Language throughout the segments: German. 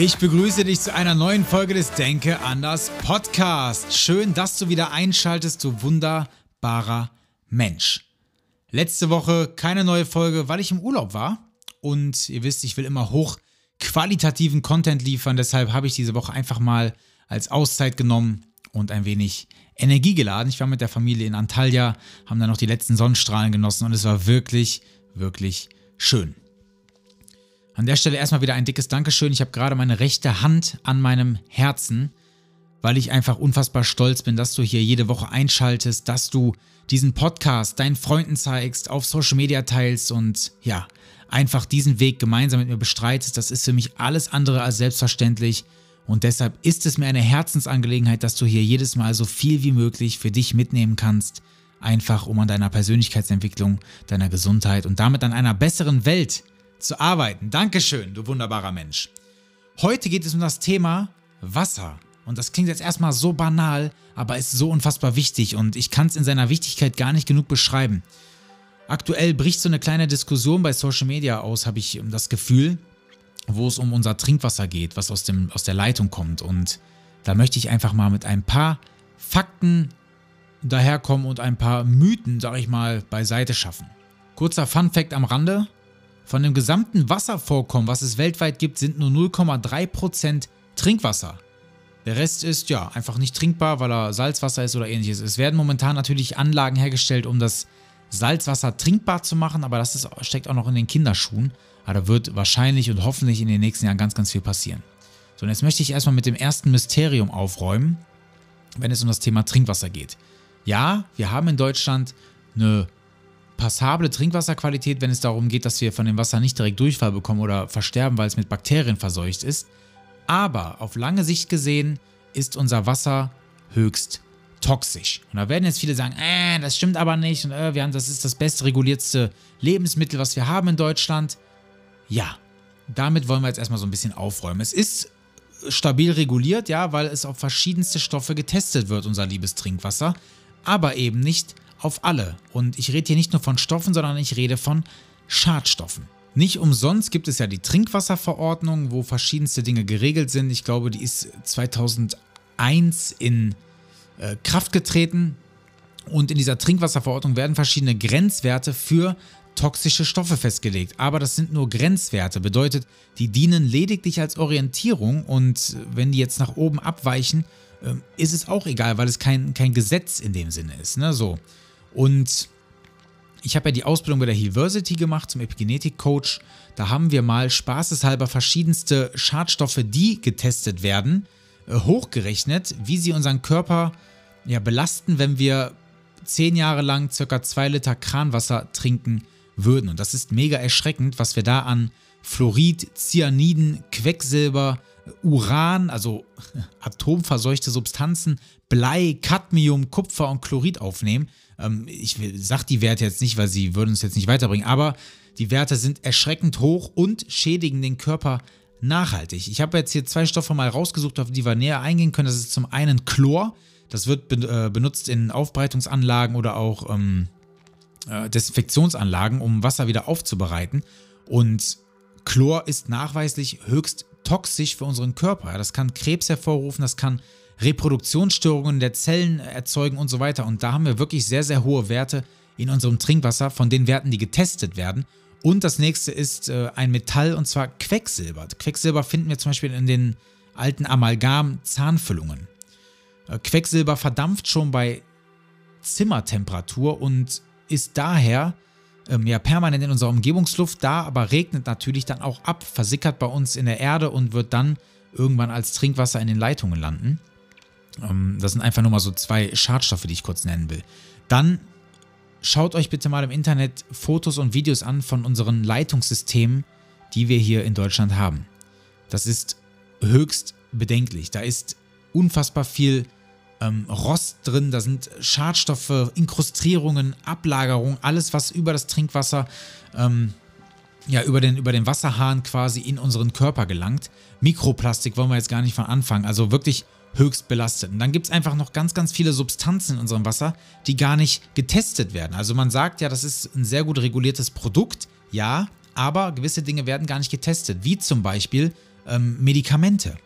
Ich begrüße dich zu einer neuen Folge des Denke anders Podcast. Schön, dass du wieder einschaltest, du wunderbarer Mensch. Letzte Woche keine neue Folge, weil ich im Urlaub war. Und ihr wisst, ich will immer hoch qualitativen Content liefern. Deshalb habe ich diese Woche einfach mal als Auszeit genommen und ein wenig Energie geladen. Ich war mit der Familie in Antalya, haben dann noch die letzten Sonnenstrahlen genossen und es war wirklich, wirklich schön. An der Stelle erstmal wieder ein dickes Dankeschön. Ich habe gerade meine rechte Hand an meinem Herzen, weil ich einfach unfassbar stolz bin, dass du hier jede Woche einschaltest, dass du diesen Podcast deinen Freunden zeigst, auf Social Media teilst und ja, einfach diesen Weg gemeinsam mit mir bestreitest. Das ist für mich alles andere als selbstverständlich. Und deshalb ist es mir eine Herzensangelegenheit, dass du hier jedes Mal so viel wie möglich für dich mitnehmen kannst. Einfach um an deiner Persönlichkeitsentwicklung, deiner Gesundheit und damit an einer besseren Welt zu arbeiten. Dankeschön, du wunderbarer Mensch. Heute geht es um das Thema Wasser. Und das klingt jetzt erstmal so banal, aber ist so unfassbar wichtig und ich kann es in seiner Wichtigkeit gar nicht genug beschreiben. Aktuell bricht so eine kleine Diskussion bei Social Media aus, habe ich das Gefühl, wo es um unser Trinkwasser geht, was aus, dem, aus der Leitung kommt. Und da möchte ich einfach mal mit ein paar Fakten daherkommen und ein paar Mythen, sag ich mal, beiseite schaffen. Kurzer Fun Fact am Rande: von dem gesamten Wasservorkommen, was es weltweit gibt, sind nur 0,3% Trinkwasser. Der Rest ist ja einfach nicht trinkbar, weil er Salzwasser ist oder ähnliches. Es werden momentan natürlich Anlagen hergestellt, um das Salzwasser trinkbar zu machen, aber das ist, steckt auch noch in den Kinderschuhen. Aber da wird wahrscheinlich und hoffentlich in den nächsten Jahren ganz, ganz viel passieren. So, und jetzt möchte ich erstmal mit dem ersten Mysterium aufräumen, wenn es um das Thema Trinkwasser geht. Ja, wir haben in Deutschland eine passable Trinkwasserqualität, wenn es darum geht, dass wir von dem Wasser nicht direkt Durchfall bekommen oder versterben, weil es mit Bakterien verseucht ist. Aber auf lange Sicht gesehen ist unser Wasser höchst toxisch. Und da werden jetzt viele sagen, äh, das stimmt aber nicht und äh, wir haben, das ist das best reguliertste Lebensmittel, was wir haben in Deutschland. Ja, damit wollen wir jetzt erstmal so ein bisschen aufräumen. Es ist stabil reguliert, ja, weil es auf verschiedenste Stoffe getestet wird, unser liebes Trinkwasser, aber eben nicht auf alle. Und ich rede hier nicht nur von Stoffen, sondern ich rede von Schadstoffen. Nicht umsonst gibt es ja die Trinkwasserverordnung, wo verschiedenste Dinge geregelt sind. Ich glaube, die ist 2001 in äh, Kraft getreten. Und in dieser Trinkwasserverordnung werden verschiedene Grenzwerte für toxische Stoffe festgelegt. Aber das sind nur Grenzwerte. Bedeutet, die dienen lediglich als Orientierung und wenn die jetzt nach oben abweichen, äh, ist es auch egal, weil es kein, kein Gesetz in dem Sinne ist. Ne? So. Und ich habe ja die Ausbildung bei der University gemacht zum Epigenetik-Coach. Da haben wir mal spaßeshalber verschiedenste Schadstoffe, die getestet werden, äh, hochgerechnet, wie sie unseren Körper ja, belasten, wenn wir zehn Jahre lang circa zwei Liter Kranwasser trinken würden. Und das ist mega erschreckend, was wir da an Fluorid, Cyaniden, Quecksilber, Uran, also atomverseuchte Substanzen, Blei, Cadmium, Kupfer und Chlorid aufnehmen. Ähm, ich sage die Werte jetzt nicht, weil sie würden uns jetzt nicht weiterbringen, aber die Werte sind erschreckend hoch und schädigen den Körper nachhaltig. Ich habe jetzt hier zwei Stoffe mal rausgesucht, auf die wir näher eingehen können. Das ist zum einen Chlor. Das wird äh, benutzt in Aufbereitungsanlagen oder auch ähm, äh, Desinfektionsanlagen, um Wasser wieder aufzubereiten. Und Chlor ist nachweislich höchst toxisch für unseren Körper. Das kann Krebs hervorrufen, das kann Reproduktionsstörungen der Zellen erzeugen und so weiter. Und da haben wir wirklich sehr, sehr hohe Werte in unserem Trinkwasser von den Werten, die getestet werden. Und das nächste ist äh, ein Metall und zwar Quecksilber. Quecksilber finden wir zum Beispiel in den alten Amalgam-Zahnfüllungen. Äh, Quecksilber verdampft schon bei Zimmertemperatur und ist daher ähm, ja permanent in unserer Umgebungsluft da, aber regnet natürlich dann auch ab, versickert bei uns in der Erde und wird dann irgendwann als Trinkwasser in den Leitungen landen. Ähm, das sind einfach nur mal so zwei Schadstoffe, die ich kurz nennen will. Dann schaut euch bitte mal im Internet Fotos und Videos an von unseren Leitungssystemen, die wir hier in Deutschland haben. Das ist höchst bedenklich. Da ist unfassbar viel ähm, Rost drin, da sind Schadstoffe, Inkrustrierungen, Ablagerungen, alles, was über das Trinkwasser, ähm, ja, über den, über den Wasserhahn quasi in unseren Körper gelangt. Mikroplastik wollen wir jetzt gar nicht von anfangen, also wirklich höchst belastet. Und dann gibt es einfach noch ganz, ganz viele Substanzen in unserem Wasser, die gar nicht getestet werden. Also man sagt ja, das ist ein sehr gut reguliertes Produkt, ja, aber gewisse Dinge werden gar nicht getestet, wie zum Beispiel ähm, Medikamente.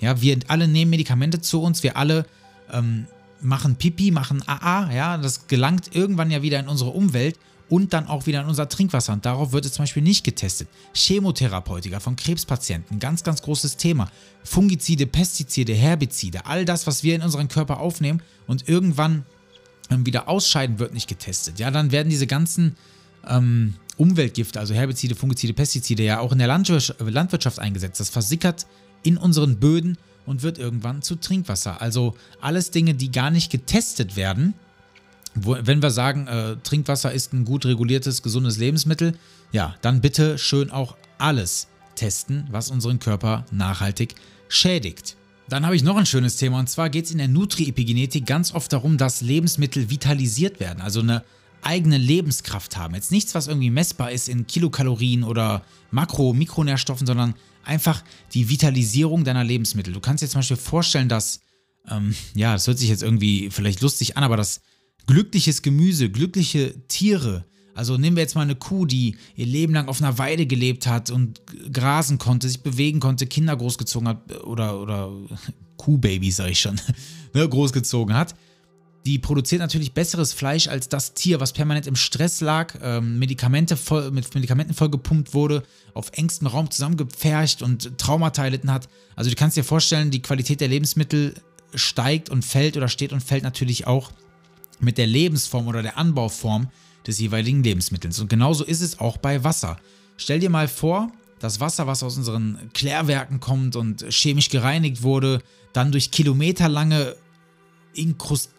Ja, wir alle nehmen Medikamente zu uns, wir alle ähm, machen Pipi, machen AA, ja, das gelangt irgendwann ja wieder in unsere Umwelt und dann auch wieder in unser Trinkwasser. Und darauf wird es zum Beispiel nicht getestet. Chemotherapeutika von Krebspatienten, ganz, ganz großes Thema. Fungizide, Pestizide, Herbizide, all das, was wir in unseren Körper aufnehmen und irgendwann ähm, wieder ausscheiden, wird nicht getestet. Ja, dann werden diese ganzen ähm, Umweltgifte, also Herbizide, Fungizide, Pestizide, ja auch in der Landwirtschaft eingesetzt. Das versickert in unseren Böden und wird irgendwann zu Trinkwasser. Also alles Dinge, die gar nicht getestet werden. Wo, wenn wir sagen, äh, Trinkwasser ist ein gut reguliertes, gesundes Lebensmittel, ja, dann bitte schön auch alles testen, was unseren Körper nachhaltig schädigt. Dann habe ich noch ein schönes Thema und zwar geht es in der Nutri-Epigenetik ganz oft darum, dass Lebensmittel vitalisiert werden, also eine eigene Lebenskraft haben. Jetzt nichts, was irgendwie messbar ist in Kilokalorien oder Makro-, Mikronährstoffen, sondern einfach die Vitalisierung deiner Lebensmittel. Du kannst dir zum Beispiel vorstellen, dass, ähm, ja, das hört sich jetzt irgendwie vielleicht lustig an, aber dass glückliches Gemüse, glückliche Tiere, also nehmen wir jetzt mal eine Kuh, die ihr Leben lang auf einer Weide gelebt hat und grasen konnte, sich bewegen konnte, Kinder großgezogen hat oder, oder Kuhbabys, sag ich schon, ne, großgezogen hat. Die produziert natürlich besseres Fleisch als das Tier, was permanent im Stress lag, ähm, Medikamente voll, mit Medikamenten vollgepumpt wurde, auf engstem Raum zusammengepfercht und Traumata erlitten hat. Also du kannst dir vorstellen, die Qualität der Lebensmittel steigt und fällt oder steht und fällt natürlich auch mit der Lebensform oder der Anbauform des jeweiligen Lebensmittels. Und genauso ist es auch bei Wasser. Stell dir mal vor, das Wasser, was aus unseren Klärwerken kommt und chemisch gereinigt wurde, dann durch kilometerlange Inkrust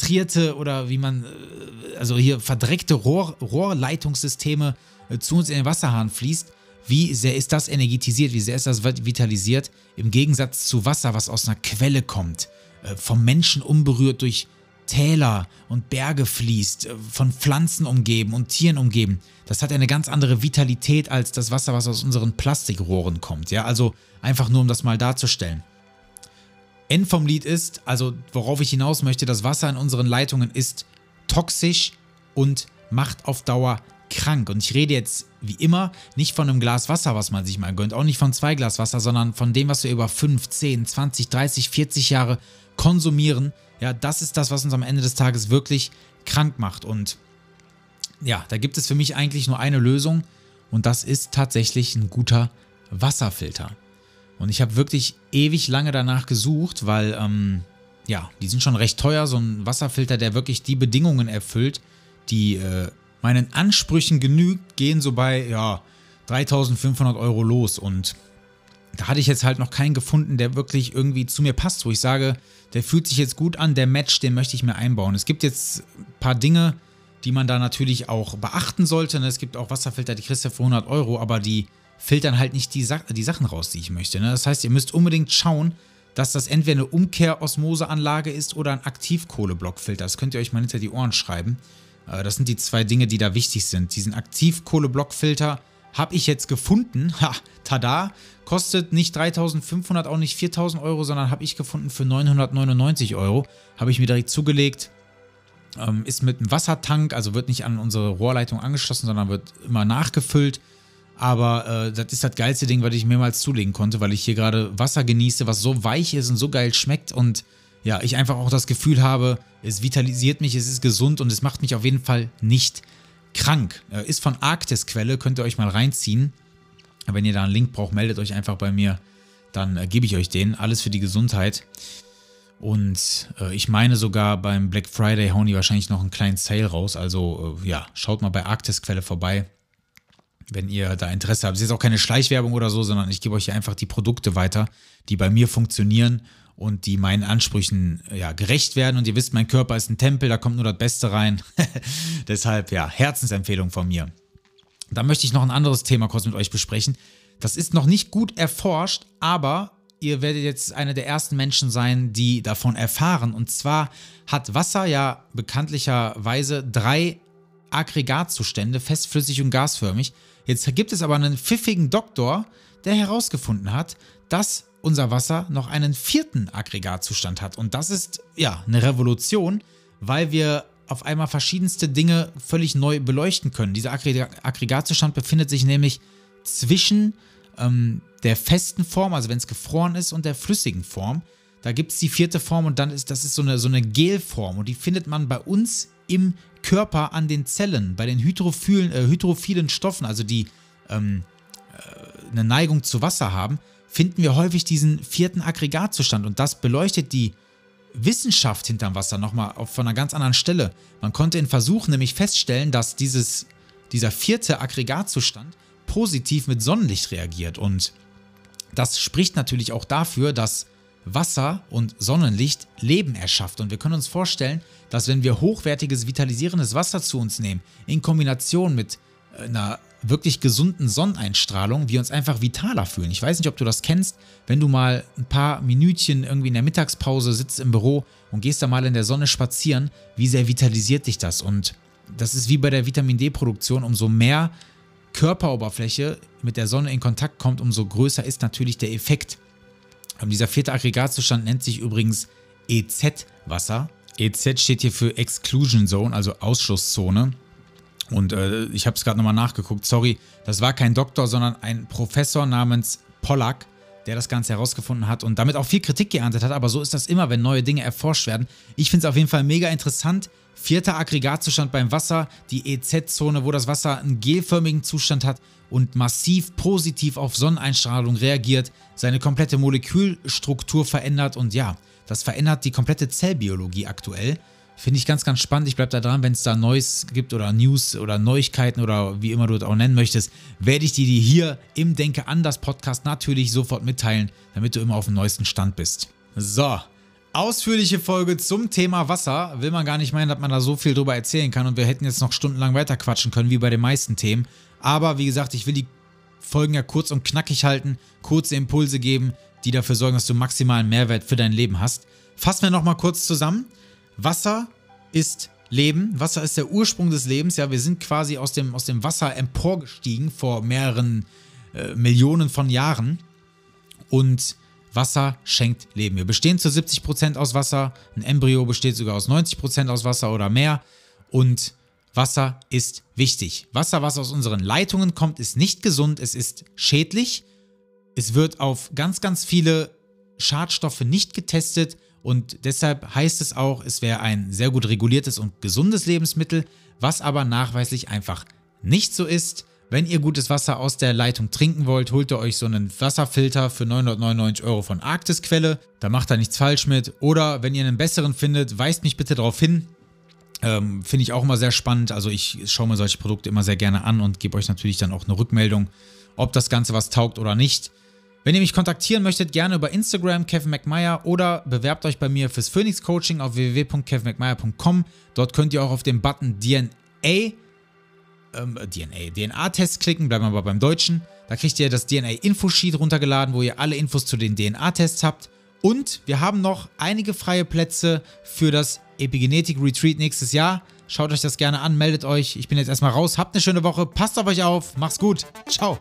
kastrierte oder wie man, äh, also hier verdreckte Rohr, Rohrleitungssysteme äh, zu uns in den Wasserhahn fließt, wie sehr ist das energetisiert, wie sehr ist das vitalisiert, im Gegensatz zu Wasser, was aus einer Quelle kommt, äh, vom Menschen unberührt durch Täler und Berge fließt, von Pflanzen umgeben und Tieren umgeben. Das hat eine ganz andere Vitalität als das Wasser, was aus unseren Plastikrohren kommt. Ja, also einfach nur, um das mal darzustellen. End vom Lied ist, also worauf ich hinaus möchte, das Wasser in unseren Leitungen ist toxisch und macht auf Dauer krank. Und ich rede jetzt wie immer nicht von einem Glas Wasser, was man sich mal gönnt, auch nicht von zwei Glas Wasser, sondern von dem, was wir über 5, 10, 20, 30, 40 Jahre konsumieren. Ja, das ist das, was uns am Ende des Tages wirklich krank macht. Und ja, da gibt es für mich eigentlich nur eine Lösung und das ist tatsächlich ein guter Wasserfilter. Und ich habe wirklich ewig lange danach gesucht, weil, ähm, ja, die sind schon recht teuer. So ein Wasserfilter, der wirklich die Bedingungen erfüllt, die äh, meinen Ansprüchen genügt, gehen so bei, ja, 3500 Euro los. Und da hatte ich jetzt halt noch keinen gefunden, der wirklich irgendwie zu mir passt, wo ich sage, der fühlt sich jetzt gut an, der Match, den möchte ich mir einbauen. Es gibt jetzt ein paar Dinge, die man da natürlich auch beachten sollte. Ne? Es gibt auch Wasserfilter, die kriegst du für 100 Euro, aber die filtern halt nicht die, Sa die Sachen raus, die ich möchte. Ne? Das heißt, ihr müsst unbedingt schauen, dass das entweder eine Umkehrosmoseanlage ist oder ein Aktivkohleblockfilter. Das könnt ihr euch mal hinter die Ohren schreiben. Das sind die zwei Dinge, die da wichtig sind. Diesen Aktivkohleblockfilter habe ich jetzt gefunden. Ha, tada! Kostet nicht 3500, auch nicht 4000 Euro, sondern habe ich gefunden für 999 Euro. Habe ich mir direkt zugelegt. Ähm, ist mit einem Wassertank, also wird nicht an unsere Rohrleitung angeschlossen, sondern wird immer nachgefüllt. Aber äh, das ist das geilste Ding, was ich mehrmals zulegen konnte, weil ich hier gerade Wasser genieße, was so weich ist und so geil schmeckt und ja, ich einfach auch das Gefühl habe, es vitalisiert mich, es ist gesund und es macht mich auf jeden Fall nicht krank. Äh, ist von Arktis Quelle, könnt ihr euch mal reinziehen. Wenn ihr da einen Link braucht, meldet euch einfach bei mir, dann äh, gebe ich euch den. Alles für die Gesundheit. Und äh, ich meine sogar beim Black Friday hauen die wahrscheinlich noch einen kleinen Sale raus. Also äh, ja, schaut mal bei Arktis Quelle vorbei wenn ihr da Interesse habt. Es ist jetzt auch keine Schleichwerbung oder so, sondern ich gebe euch hier einfach die Produkte weiter, die bei mir funktionieren und die meinen Ansprüchen ja, gerecht werden. Und ihr wisst, mein Körper ist ein Tempel, da kommt nur das Beste rein. Deshalb, ja, Herzensempfehlung von mir. Da möchte ich noch ein anderes Thema kurz mit euch besprechen. Das ist noch nicht gut erforscht, aber ihr werdet jetzt eine der ersten Menschen sein, die davon erfahren. Und zwar hat Wasser ja bekanntlicherweise drei Aggregatzustände, festflüssig und gasförmig. Jetzt gibt es aber einen pfiffigen Doktor, der herausgefunden hat, dass unser Wasser noch einen vierten Aggregatzustand hat. Und das ist ja eine Revolution, weil wir auf einmal verschiedenste Dinge völlig neu beleuchten können. Dieser Aggregatzustand befindet sich nämlich zwischen ähm, der festen Form, also wenn es gefroren ist, und der flüssigen Form. Da gibt es die vierte Form und dann ist das ist so eine, so eine Gelform und die findet man bei uns im Körper an den Zellen, bei den hydrophilen, äh, hydrophilen Stoffen, also die ähm, äh, eine Neigung zu Wasser haben, finden wir häufig diesen vierten Aggregatzustand und das beleuchtet die Wissenschaft hinterm Wasser nochmal von einer ganz anderen Stelle. Man konnte in Versuchen nämlich feststellen, dass dieses, dieser vierte Aggregatzustand positiv mit Sonnenlicht reagiert. Und das spricht natürlich auch dafür, dass Wasser und Sonnenlicht Leben erschafft. Und wir können uns vorstellen, dass wenn wir hochwertiges, vitalisierendes Wasser zu uns nehmen, in Kombination mit äh, einer wirklich gesunden Sonneneinstrahlung, wir uns einfach vitaler fühlen. Ich weiß nicht, ob du das kennst, wenn du mal ein paar Minütchen irgendwie in der Mittagspause sitzt im Büro und gehst da mal in der Sonne spazieren, wie sehr vitalisiert dich das? Und das ist wie bei der Vitamin D-Produktion, umso mehr Körperoberfläche mit der Sonne in Kontakt kommt, umso größer ist natürlich der Effekt. Und dieser vierte Aggregatzustand nennt sich übrigens EZ-Wasser. EZ steht hier für Exclusion Zone, also Ausschlusszone. Und äh, ich habe es gerade nochmal nachgeguckt, sorry, das war kein Doktor, sondern ein Professor namens Pollack, der das Ganze herausgefunden hat und damit auch viel Kritik geerntet hat. Aber so ist das immer, wenn neue Dinge erforscht werden. Ich finde es auf jeden Fall mega interessant. Vierter Aggregatzustand beim Wasser, die EZ-Zone, wo das Wasser einen gelförmigen Zustand hat und massiv positiv auf Sonneneinstrahlung reagiert, seine komplette Molekülstruktur verändert und ja, das verändert die komplette Zellbiologie aktuell. Finde ich ganz, ganz spannend. Ich bleibe da dran, wenn es da Neues gibt oder News oder Neuigkeiten oder wie immer du es auch nennen möchtest, werde ich dir die hier im Denke anders Podcast natürlich sofort mitteilen, damit du immer auf dem neuesten Stand bist. So, Ausführliche Folge zum Thema Wasser. Will man gar nicht meinen, dass man da so viel drüber erzählen kann und wir hätten jetzt noch stundenlang weiter quatschen können, wie bei den meisten Themen. Aber wie gesagt, ich will die Folgen ja kurz und knackig halten, kurze Impulse geben, die dafür sorgen, dass du maximalen Mehrwert für dein Leben hast. Fassen wir nochmal kurz zusammen. Wasser ist Leben. Wasser ist der Ursprung des Lebens. Ja, wir sind quasi aus dem, aus dem Wasser emporgestiegen vor mehreren äh, Millionen von Jahren. Und Wasser schenkt Leben. Wir bestehen zu 70% aus Wasser. Ein Embryo besteht sogar aus 90% aus Wasser oder mehr. Und Wasser ist wichtig. Wasser, was aus unseren Leitungen kommt, ist nicht gesund. Es ist schädlich. Es wird auf ganz, ganz viele Schadstoffe nicht getestet. Und deshalb heißt es auch, es wäre ein sehr gut reguliertes und gesundes Lebensmittel, was aber nachweislich einfach nicht so ist. Wenn ihr gutes Wasser aus der Leitung trinken wollt, holt ihr euch so einen Wasserfilter für 999 Euro von Arktisquelle. Da macht ihr nichts falsch mit. Oder wenn ihr einen besseren findet, weist mich bitte darauf hin. Ähm, Finde ich auch immer sehr spannend. Also ich schaue mir solche Produkte immer sehr gerne an und gebe euch natürlich dann auch eine Rückmeldung, ob das Ganze was taugt oder nicht. Wenn ihr mich kontaktieren möchtet, gerne über Instagram Kevin McMeyer oder bewerbt euch bei mir fürs Phoenix Coaching auf www.kevinmcmeyer.com. Dort könnt ihr auch auf den Button DNA ähm, DNA, DNA-Test klicken, bleiben wir aber beim Deutschen. Da kriegt ihr das DNA-Infosheet runtergeladen, wo ihr alle Infos zu den DNA-Tests habt. Und wir haben noch einige freie Plätze für das Epigenetik Retreat nächstes Jahr. Schaut euch das gerne an, meldet euch. Ich bin jetzt erstmal raus. Habt eine schöne Woche, passt auf euch auf, macht's gut. Ciao.